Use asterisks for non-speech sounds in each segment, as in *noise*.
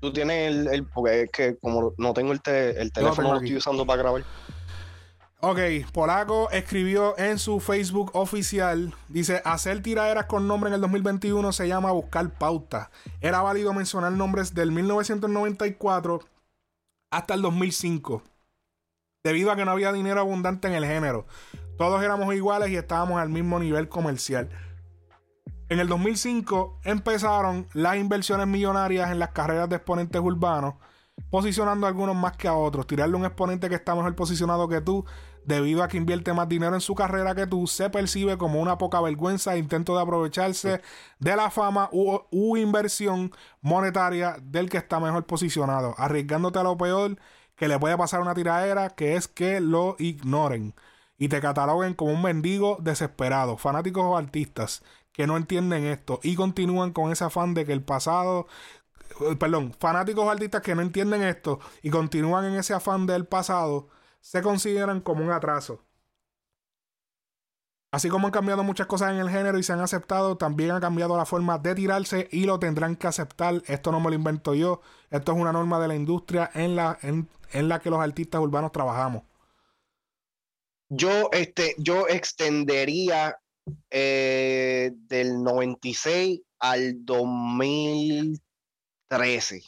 Tú tienes el, el porque es que como no tengo el, el teléfono, lo estoy usando para grabar. Ok, Polaco escribió en su Facebook oficial, dice, hacer tiraderas con nombre en el 2021 se llama buscar pauta. Era válido mencionar nombres del 1994 hasta el 2005, debido a que no había dinero abundante en el género. Todos éramos iguales y estábamos al mismo nivel comercial. En el 2005 empezaron las inversiones millonarias en las carreras de exponentes urbanos, posicionando a algunos más que a otros. Tirarle un exponente que está mejor posicionado que tú debido a que invierte más dinero en su carrera que tú, se percibe como una poca vergüenza e intento de aprovecharse de la fama u, inversión monetaria del que está mejor posicionado, arriesgándote a lo peor que le puede pasar una tiradera, que es que lo ignoren y te cataloguen como un mendigo desesperado, fanáticos o artistas que no entienden esto y continúan con ese afán de que el pasado eh, perdón, fanáticos artistas que no entienden esto y continúan en ese afán del pasado se consideran como un atraso. Así como han cambiado muchas cosas en el género y se han aceptado, también ha cambiado la forma de tirarse y lo tendrán que aceptar. Esto no me lo invento yo. Esto es una norma de la industria en la, en, la que los artistas urbanos trabajamos. Yo, este, yo extendería eh, del 96 al 2013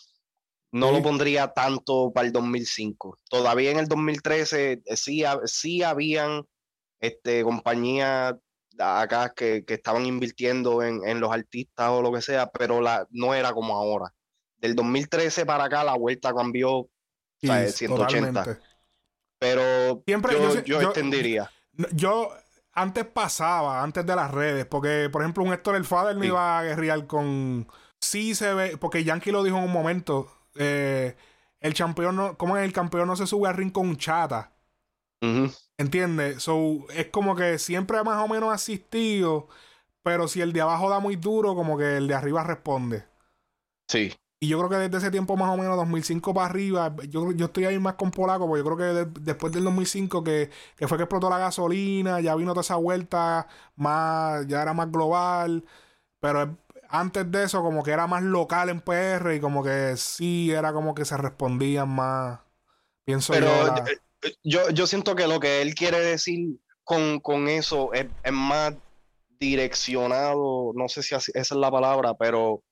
no lo pondría tanto para el 2005. Todavía en el 2013 eh, sí, sí habían este, compañías acá que, estaban invirtiendo en, los artistas o lo que sea, pero la, no era como ahora. Del 2013 para acá la vuelta cambió 180. Pero Siempre, yo, yo, extendería. Yo, antes pasaba, antes de las redes, porque por ejemplo un Héctor El Fader no iba a guerrear con... Sí se ve, porque Yankee lo dijo en un momento, eh, el campeón no, como el campeón no se sube al ring con un chata. ¿Entiendes? So, es como que siempre más o menos asistido, pero si el de abajo da muy duro, como que el de arriba responde. Sí. Y yo creo que desde ese tiempo más o menos, 2005 para arriba, yo, yo estoy ahí más con Polaco, porque yo creo que después del 2005 que, que, fue que explotó la gasolina, ya vino toda esa vuelta más, ya era más global, pero antes de eso como que era más local en PR y como que sí era como que se respondían más. Pienso Pero yo, yo, siento que lo que él quiere decir con, eso es, más direccionado, no sé si esa es la palabra, pero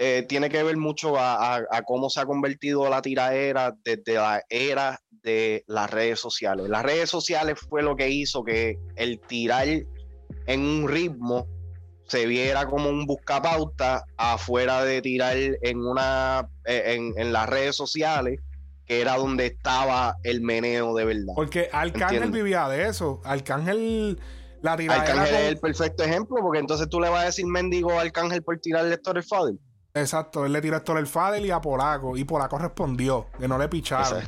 eh, tiene que ver mucho a, cómo se ha convertido la tiraera desde la era de las redes sociales. Las redes sociales fue lo que hizo que el tirar en un ritmo se viera como un buscapauta afuera de tirar en una eh, en, las redes sociales que era donde estaba el meneo de verdad. Porque Arcángel vivía de eso. Arcángel la. Arcángel es el perfecto ejemplo, porque entonces tú le vas a decir mendigo a Arcángel por tirarle el Fadel. Exacto, él le tiró a Héctor el Fadel y a Polaco. Y Polaco respondió, que no le picharon.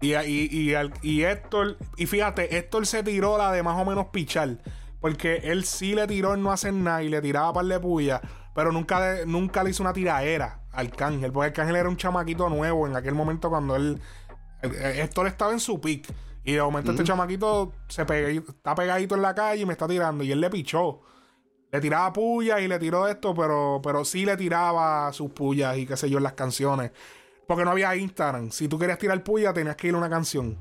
Y, y, y, y, Héctor, y fíjate, Héctor se tiró la de más o menos pichar. Porque él sí le tiró en no hacer nada y le tiraba par de puya, pero nunca, nunca le hizo una tiraera al Arcángel. Porque Arcángel era un chamaquito nuevo en aquel momento cuando él. Esto le estaba en su pick. Y de momento este chamaquito se está pegadito en la calle y me está tirando. Y él le pichó. Le tiraba puyas y le tiró esto, pero, pero sí le tiraba sus puyas y qué sé yo en las canciones. Porque no había Instagram. Si tú querías tirar puya, tenías que ir a una canción.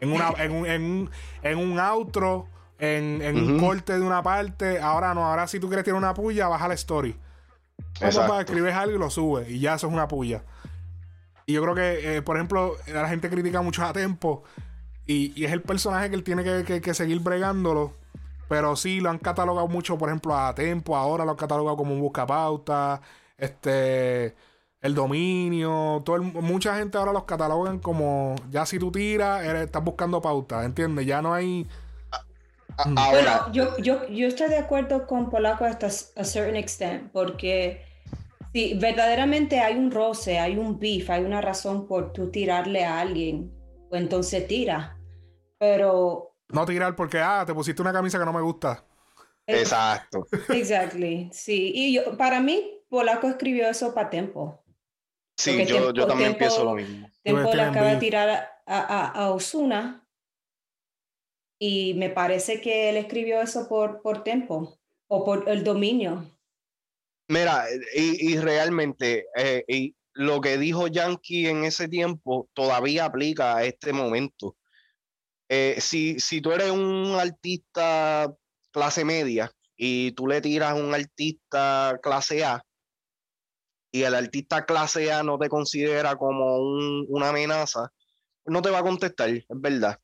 En, una, en, un, en, un, en un outro en, un corte de una parte. Ahora no, ahora si tú quieres tirar una puya, baja la story. Para escribes algo y lo subes. Y ya eso es una puya. Y yo creo que, eh, por ejemplo, la gente critica mucho a Tempo. Y, es el personaje que él tiene que, seguir bregándolo. Pero sí, lo han catalogado mucho, por ejemplo, a Tempo. Ahora lo han catalogado como un buscapauta. Este. El dominio. Todo mucha gente ahora los catalogan como. Ya si tú tiras, estás buscando pauta. ¿Entiendes? Ya no hay bueno, yo, yo, yo estoy de acuerdo con Polaco hasta a certain extent, porque si verdaderamente hay un roce, hay un beef, hay una razón por tú tirarle a alguien, pues entonces tira. Pero. No tirar porque, ah, te pusiste una camisa que no me gusta. Exacto. Exactly, sí. Y yo, para mí, Polaco escribió eso para Tempo. Sí, yo, yo, también pienso lo mismo. Tempo le acaba de tirar a, a, a Osuna y me parece que él escribió eso por, por tiempo o por el dominio. Mira, y, realmente, eh, y lo que dijo Yankee en ese tiempo todavía aplica a este momento. Eh, si, si tú eres un artista clase media y tú le tiras a un artista clase A y el artista clase A no te considera como una amenaza, no te va a contestar, es verdad.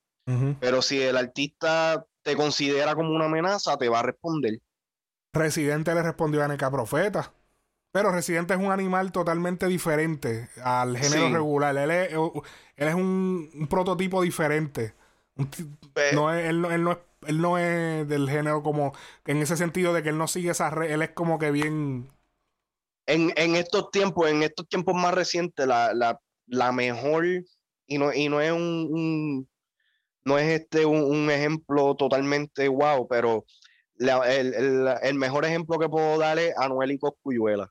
Pero si el artista te considera como una amenaza, te va a responder. Residente le respondió a Neca Profeta. Pero Residente es un animal totalmente diferente al género regular. Él es, él es un, prototipo diferente. No es, él, no, es, él no es del género como en ese sentido de que él no sigue esa red. Él es como que bien. En, en estos tiempos, en estos tiempos más recientes, la, la, la mejor, y no, y no es un, no es este un, ejemplo totalmente wow, pero el, el, el, mejor ejemplo que puedo darle es Anuel y Coscuyuela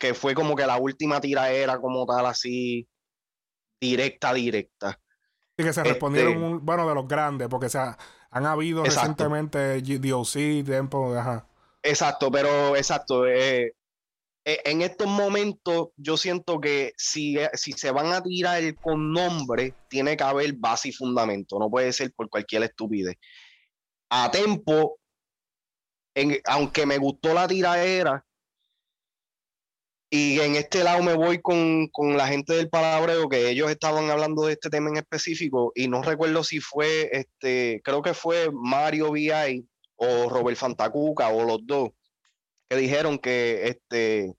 que fue como que la última era como tal, así, directa, directa. Y que se respondieron, este bueno, de los grandes, porque se han habido recientemente DOC, tiempo, ajá. Exacto, pero exacto. Eh, eh, en estos momentos, yo siento que si, si se van a tirar con nombre, tiene que haber base y fundamento. No puede ser por cualquier estupidez. A tiempo, aunque me gustó la tiraera, y en este lado me voy con, la gente del palabreo, que ellos estaban hablando de este tema en específico, y no recuerdo si fue, este, creo que fue Mario VI o Robert Fantacuca o los dos, que dijeron que este,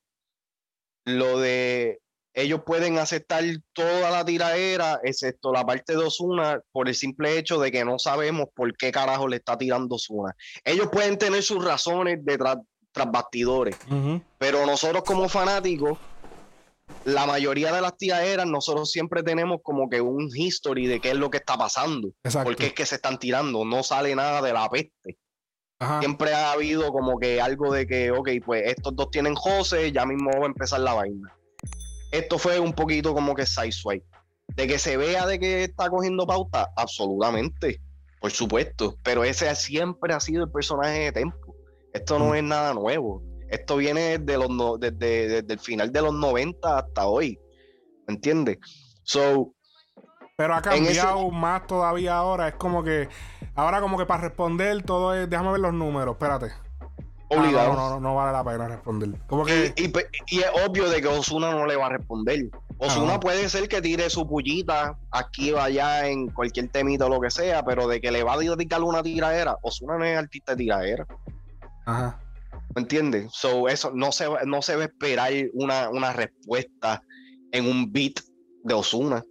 lo de ellos pueden aceptar toda la tiraera, excepto la parte de Osuna, por el simple hecho de que no sabemos por qué carajo le está tirando Osuna. Ellos pueden tener sus razones detrás, tras bastidores. Pero nosotros como fanáticos, la mayoría de las tiraderas, nosotros siempre tenemos como que un history de qué es lo que está pasando. Porque es que se están tirando, no sale nada de la peste. Siempre ha habido como que algo de que, ok, pues estos dos tienen José, ya mismo va a empezar la vaina. Esto fue un poquito como que side De que se vea de que está cogiendo pauta, absolutamente, por supuesto. Pero ese siempre ha sido el personaje de Tempo. Esto no mm. es nada nuevo. Esto viene desde, los desde, el final de los 90 hasta hoy. ¿Me entiendes? So, pero ha cambiado más todavía ahora. Es como que. Ahora, como que para responder todo es. Déjame ver los números, espérate. Obligado. Ah, no, no, no, vale la pena responder. Como que... y, es obvio de que Osuna no le va a responder. Osuna puede ser que tire su pullita aquí o allá en cualquier temita o lo que sea, pero de que le va a dedicar una tiradera, Osuna no es artista de tiradera. Ajá. ¿Me entiendes? So, eso no se, no se va a esperar una, respuesta en un beat de Osuna.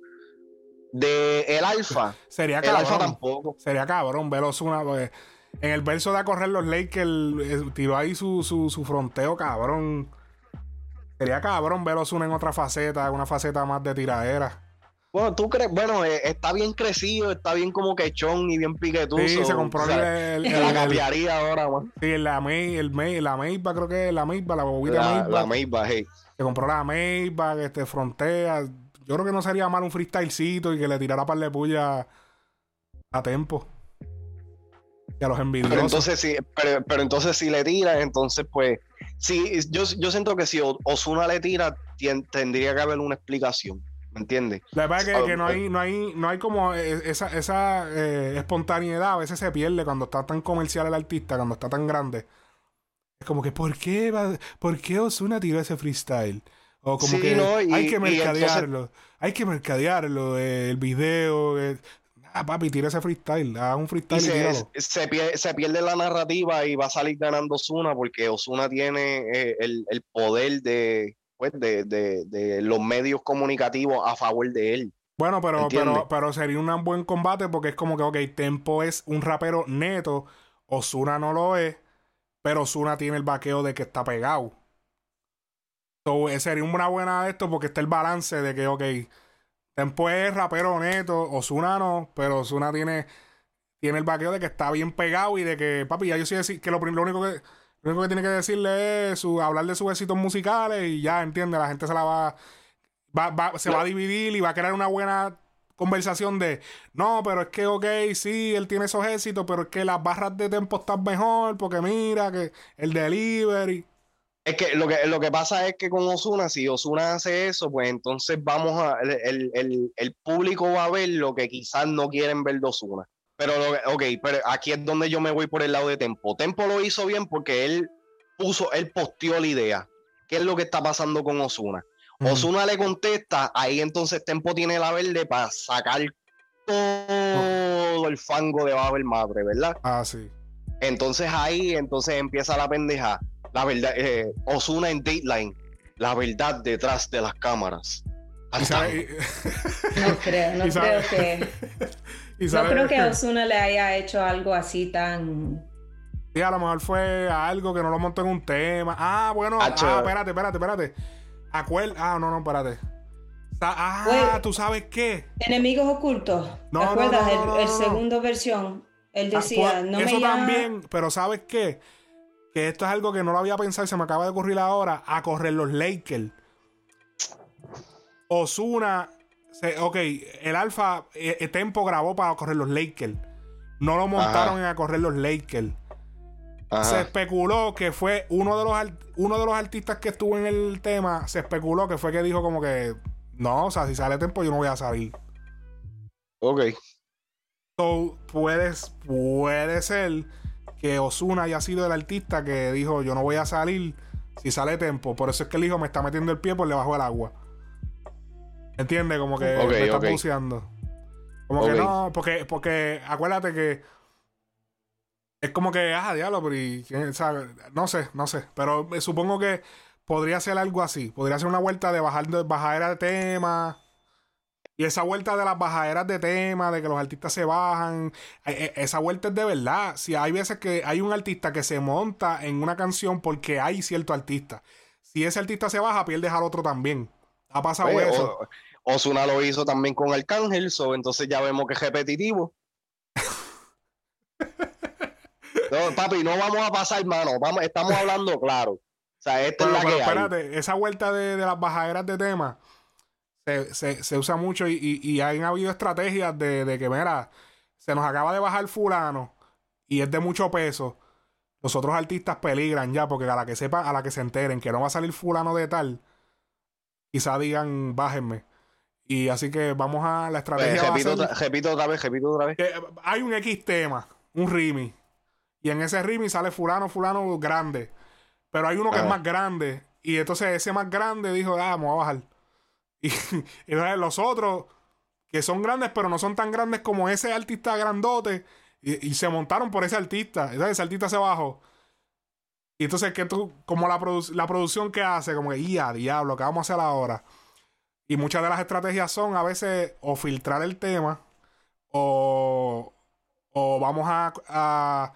De el alfa. *laughs* Sería el alfa tampoco. Sería cabrón ver Osuna. Pues, en el verso de a correr los Lakers eh, tiró ahí su, su, su fronteo, cabrón. Sería cabrón ver Osuna en otra faceta, una faceta más de tiradera. Bueno, tú crees, bueno, eh, está bien crecido, está bien como quechón y bien piquetudo. Sí, se compró el, la capiaría ahora, man. Sí, la May, el May, la Mayba, creo que es la Mayba, la bobita la, La Mayba, hey. Se compró la Mayba, este, frontea. Yo creo que no sería mal un freestylecito y que le tirara par de puya a tempo. Y a los envidiosos. Pero entonces, sí, pero, pero entonces si le tira, entonces pues. Sí, yo, yo siento que si Osuna le tira, tendría que haber una explicación. ¿Me entiendes? La verdad es que, no, hay, no, hay, no hay como eh, esa, esa eh, espontaneidad, a veces se pierde cuando está tan comercial el artista, cuando está tan grande. Es como que, ¿por qué, va, ¿por qué Osuna tiró ese freestyle? O como que hay que mercadearlo, hay que mercadearlo, eh, el video. ah, papi, tira ese freestyle, haz un freestyle y, se, pierde, la narrativa y va a salir ganando Osuna porque Osuna tiene el, el poder de pues, de, de, de, los medios comunicativos a favor de él. Bueno, pero, pero, pero sería un buen combate porque es como que, ok, Tempo es un rapero neto, Osuna no lo es, pero Osuna tiene el vaqueo de que está pegado. So, eh, sería una buena de esto porque está el balance de que, ok, Tempo es rapero neto, Osuna no, pero Osuna tiene, tiene el vaqueo de que está bien pegado y de que, papi, ya yo sí decir que lo, lo único que lo único que tiene que decirle es su, hablar de sus éxitos musicales y ya, entiende, la gente se la va, va, se va a dividir y va a crear una buena conversación de, no, pero es que, ok, sí, él tiene esos éxitos, pero es que las barras de tempo están mejor, porque mira, que el delivery. Es que lo, que lo que pasa es que con Osuna, si Osuna hace eso, pues entonces vamos a. El, el, el público va a ver lo que quizás no quieren ver de Osuna. Pero, ok, pero aquí es donde yo me voy por el lado de Tempo. Tempo lo hizo bien porque él puso, él posteó la idea. ¿Qué es lo que está pasando con Osuna? Osuna le contesta, ahí entonces Tempo tiene la verde para sacar todo el fango debajo del madre, ¿verdad? Ah, sí. Entonces ahí entonces empieza la pendeja la verdad, eh, Osuna en Dateline, la verdad detrás de las cámaras. no creo, no *laughs* creo que. No creo que *laughs* Osuna le haya hecho algo así tan. Sí, a lo mejor fue algo que no lo montó en un tema. Ah, bueno, ah, espérate, espérate, espérate. Acuer ah, no, no, espérate. Ah, ¿tú sabes qué? Enemigos ocultos. No, ¿Te acuerdas? el, segundo versión. Él ah, decía, pues, no eso también, pero ¿sabes qué? que esto es algo que no lo había pensado y se me acaba de ocurrir ahora, a correr los Lakers. Osuna, ok, el Alfa eh, eh, Tempo grabó para correr los Lakers. No lo montaron en a correr los Lakers. Se especuló que fue uno de, los, uno de los artistas que estuvo en el tema. Se especuló que fue que dijo como que no, o sea, si sale Tempo yo no voy a salir. Ok. So, puedes, puede ser que Osuna haya sido el artista que dijo yo no voy a salir si sale tempo. Por eso es que el hijo me está metiendo el pie por debajo del agua. ¿Entiendes? Como que me está buceando. Como que no, porque, porque acuérdate que es como que, ah, diablo, pero no sé, no sé. Pero supongo que podría ser algo así. Podría ser una vuelta de bajar de bajadera de tema y esa vuelta de las bajaderas de tema, de que los artistas se bajan, e, e, esa vuelta es de verdad. Si hay veces que hay un artista que se monta en una canción porque hay cierto artista. Si ese artista se baja, pierdes al otro también. Ha pasado eso. Osuna lo hizo también con Arcángel, so, entonces ya vemos que es repetitivo. *laughs* no, papi, no vamos a pasar, hermano. Vamos, estamos hablando claro. O sea, esta es la que espérate, esa vuelta de, de las bajaderas de tema se, usa mucho y, y, han habido estrategias de, que, mira, se nos acaba de bajar fulano y es de mucho peso. Los otros artistas peligran ya, porque a la que sepan, a la que se enteren que no va a salir fulano de tal, quizá digan, bájenme. Y así que vamos a la estrategia. Pues, repito, otra vez, repito otra vez. hay un X tema, un Rimi. Y en ese Rimi sale fulano, fulano grande. Pero hay uno que es más grande. Y entonces ese más grande dijo, ah, vamos a bajar. *laughs* Y, los otros, que son grandes, pero no son tan grandes como ese artista grandote, y, se montaron por ese artista. Entonces ese artista se bajó. Y entonces, que tú, como la, la producción que hace, como que, ya, diablo, ¿qué vamos a hacer ahora? Y muchas de las estrategias son a veces o filtrar el tema, o, o vamos a, a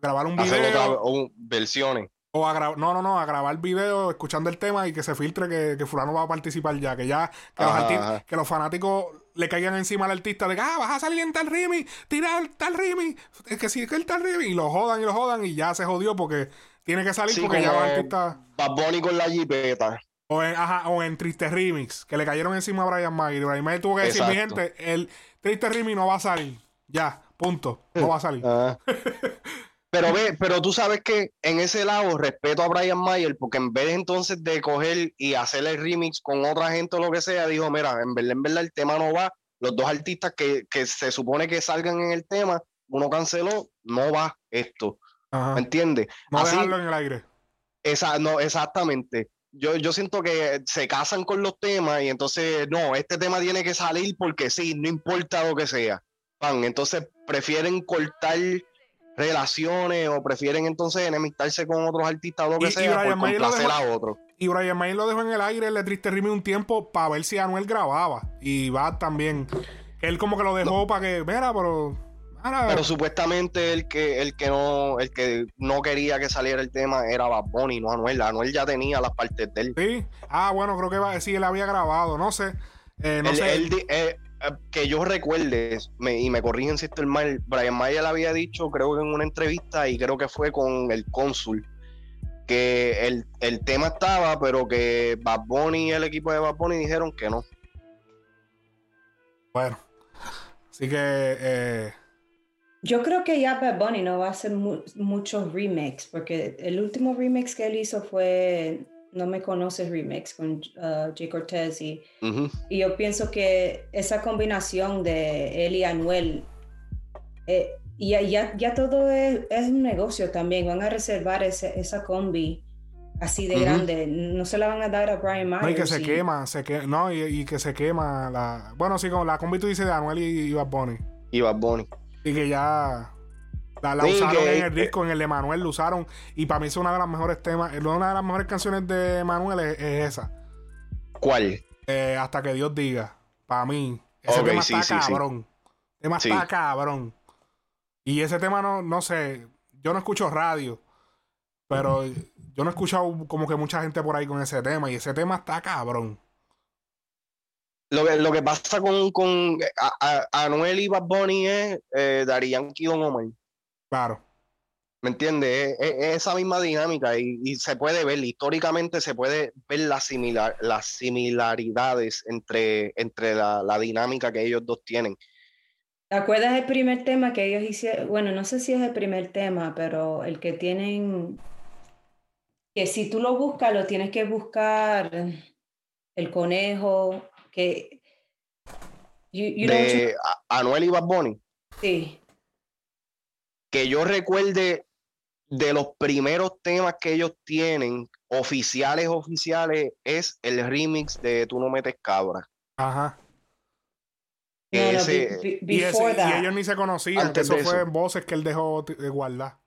grabar un video. o versiones. O a grabar, no, no, no, a grabar video escuchando el tema y que se filtre que, que fulano va a participar ya, que ya, que, los, que los fanáticos le caigan encima al artista de que, ah, vas a salir en tal rimi, tirar tal rimi, es que sí, que el tal rimi, y lo jodan y lo jodan y ya se jodió porque tiene que salir porque ya el artista... Bad con la jipeta. O en, ajá, o en Triste Remix, que le cayeron encima a Brian May. Brian May tuvo que decir, mi gente, el Triste Remix no va a salir. Ya, punto. No va a salir. *laughs* Pero ve, pero tú sabes que en ese lado respeto a Brian Mayer, porque en vez entonces de coger y hacer el remix con otra gente o lo que sea, dijo, mira, en verdad, en verdad el tema no va. Los dos artistas que, se supone que salgan en el tema, uno canceló, no va esto. ¿Me entiendes? No Así, dejarlo en el aire. Esa, no, exactamente. Yo, yo siento que se casan con los temas y entonces, no, este tema tiene que salir porque sí, no importa lo que sea. Van, entonces prefieren cortar relaciones o prefieren entonces enemistarse con otros artistas o lo que sea por complacer a otro. Y Brian May lo dejó en el aire, le triste Rimi un tiempo para ver si Anuel grababa. Y va también. Él como que lo dejó para que, mira, pero. Pero supuestamente el que, el que no, el que no quería que saliera el tema era Bad Bunny, no Anuel. Anuel ya tenía las partes de él. Sí. Ah, bueno, creo que sí, él había grabado, no sé. Eh, no sé. Eh, que yo recuerde, y me corrigen si estoy mal, Brian Mayer había dicho, creo que en una entrevista, y creo que fue con el cónsul, que el, tema estaba, pero que Bad Bunny y el equipo de Bad Bunny dijeron que no. Bueno, así que, eh, Yo creo que ya Bad Bunny no va a hacer muchos remakes, porque el último remix que él hizo fue No Me Conoces Remix con uh, Jay Cortez y, y, yo pienso que esa combinación de él y Anuel, eh, ya, ya, ya, todo es, es, un negocio también, van a reservar ese, esa combi así de grande. No se la van a dar a Brian Myers. No, y que se quema, se no, y, que se quema la. Bueno, sí, como la combi tú dices de Anuel y, y Bad Bunny. Y Bad Bunny. Y que ya. La, usaron en el disco, en el de Manuel lo usaron. Y para mí es una de las mejores temas. Una de las mejores canciones de Manuel es, esa. ¿Cuál? Eh, hasta que Dios diga. Para mí. Ese tema está cabrón. El tema está cabrón. Y ese tema no, no sé. Yo no escucho radio. Pero yo no he escuchado como que mucha gente por ahí con ese tema. Y ese tema está cabrón. Lo que, lo que pasa con, con Anuel y Bad Bunny es eh, Darían Don Omar. Claro. ¿Me entiendes? Es, esa misma dinámica y, se puede ver, históricamente se puede ver la similar, las similaridades entre, entre la, la, dinámica que ellos dos tienen. ¿Te acuerdas el primer tema que ellos hicieron? Bueno, no sé si es el primer tema, pero el que tienen, que si tú lo buscas, lo tienes que buscar el conejo, que... de Anuel y Bad Bunny. Sí. Que yo recuerde de los primeros temas que ellos tienen, oficiales, oficiales, es el remix de Tú no metes cabra. Ajá. y, ellos ni se conocían, eso fue en voces que él dejó de guardar.